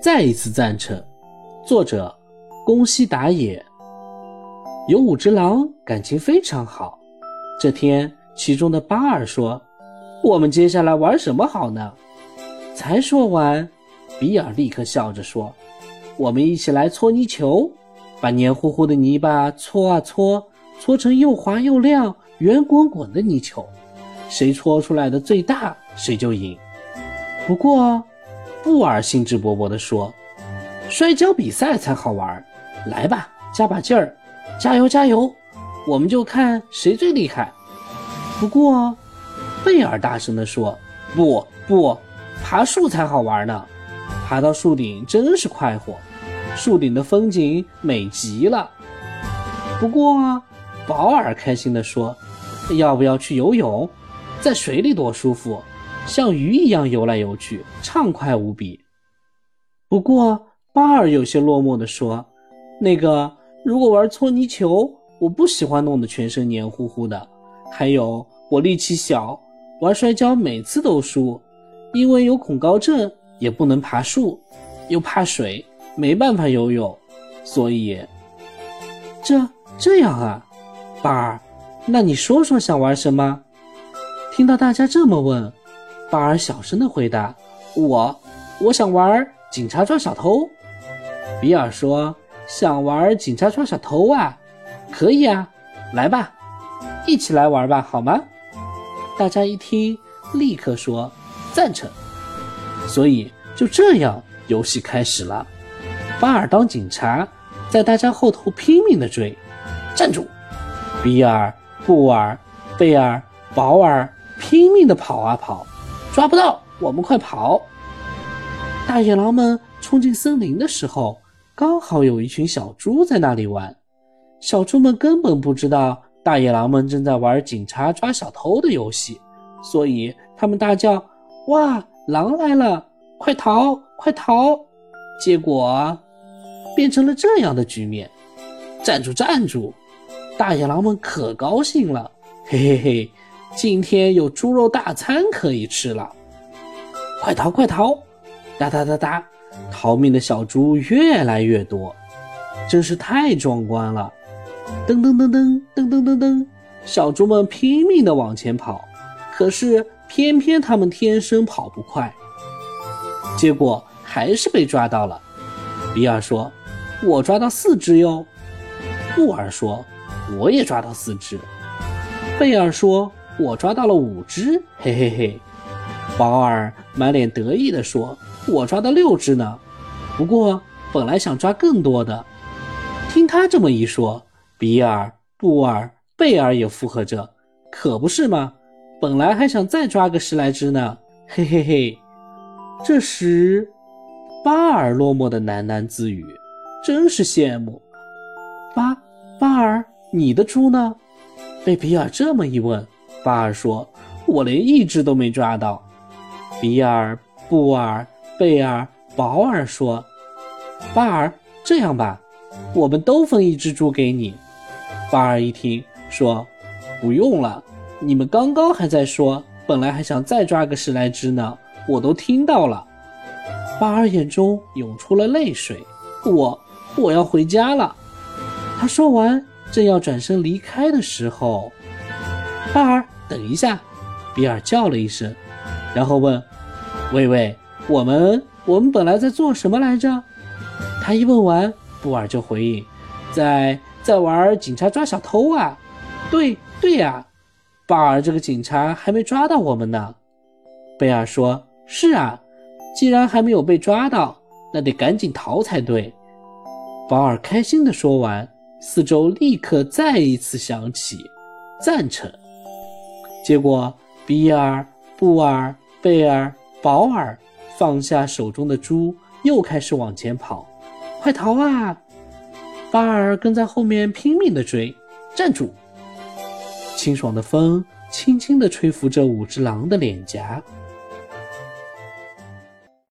再一次赞成。作者：宫西达也。有五只狼感情非常好。这天，其中的巴尔说：“我们接下来玩什么好呢？”才说完，比尔立刻笑着说：“我们一起来搓泥球，把黏糊糊的泥巴搓啊搓，搓成又滑又亮、圆滚滚的泥球。谁搓出来的最大，谁就赢。”不过，布尔兴致勃勃地说：“摔跤比赛才好玩，来吧，加把劲儿！”加油加油！我们就看谁最厉害。不过，贝尔大声地说：“不不，爬树才好玩呢！爬到树顶真是快活，树顶的风景美极了。”不过，保尔开心地说：“要不要去游泳？在水里多舒服，像鱼一样游来游去，畅快无比。”不过，巴尔有些落寞地说：“那个。”如果玩搓泥球，我不喜欢弄得全身黏糊糊的。还有，我力气小，玩摔跤每次都输，因为有恐高症，也不能爬树，又怕水，没办法游泳。所以，这这样啊，巴尔，那你说说想玩什么？听到大家这么问，巴尔小声的回答：“我，我想玩警察抓小偷。”比尔说。想玩警察抓小偷啊？可以啊，来吧，一起来玩吧，好吗？大家一听，立刻说赞成。所以就这样，游戏开始了。巴尔当警察，在大家后头拼命的追。站住！比尔、布尔、贝尔、保尔拼命的跑啊跑，抓不到，我们快跑！大野狼们冲进森林的时候。刚好有一群小猪在那里玩，小猪们根本不知道大野狼们正在玩警察抓小偷的游戏，所以他们大叫：“哇，狼来了！快逃，快逃！”结果变成了这样的局面。站住，站住！大野狼们可高兴了，嘿嘿嘿，今天有猪肉大餐可以吃了！快逃，快逃！哒哒哒哒。逃命的小猪越来越多，真是太壮观了！噔噔噔噔噔噔噔噔，小猪们拼命地往前跑，可是偏偏他们天生跑不快，结果还是被抓到了。比尔说：“我抓到四只哟。”布尔说：“我也抓到四只。”贝尔说：“我抓到了五只。”嘿嘿嘿，保尔满脸得意地说。我抓到六只呢，不过本来想抓更多的。听他这么一说，比尔、布尔、贝尔也附和着，可不是吗？本来还想再抓个十来只呢，嘿嘿嘿。这时，巴尔落寞的喃喃自语：“真是羡慕。”巴巴尔，你的猪呢？被比尔这么一问，巴尔说：“我连一只都没抓到。”比尔、布尔。贝尔、保尔说：“巴尔，这样吧，我们都分一只猪给你。”巴尔一听，说：“不用了，你们刚刚还在说，本来还想再抓个十来只呢，我都听到了。”巴尔眼中涌出了泪水，“我，我要回家了。”他说完，正要转身离开的时候，巴尔，等一下！比尔叫了一声，然后问：“喂喂。”我们我们本来在做什么来着？他一问完，布尔就回应：“在在玩警察抓小偷啊！”“对对呀，巴尔这个警察还没抓到我们呢。”贝尔说：“是啊，既然还没有被抓到，那得赶紧逃才对。”保尔开心地说完，四周立刻再一次响起赞成。结果，比尔、布尔、贝尔、保尔。放下手中的猪，又开始往前跑，快逃啊！巴尔跟在后面拼命的追。站住！清爽的风轻轻地吹拂着五只狼的脸颊。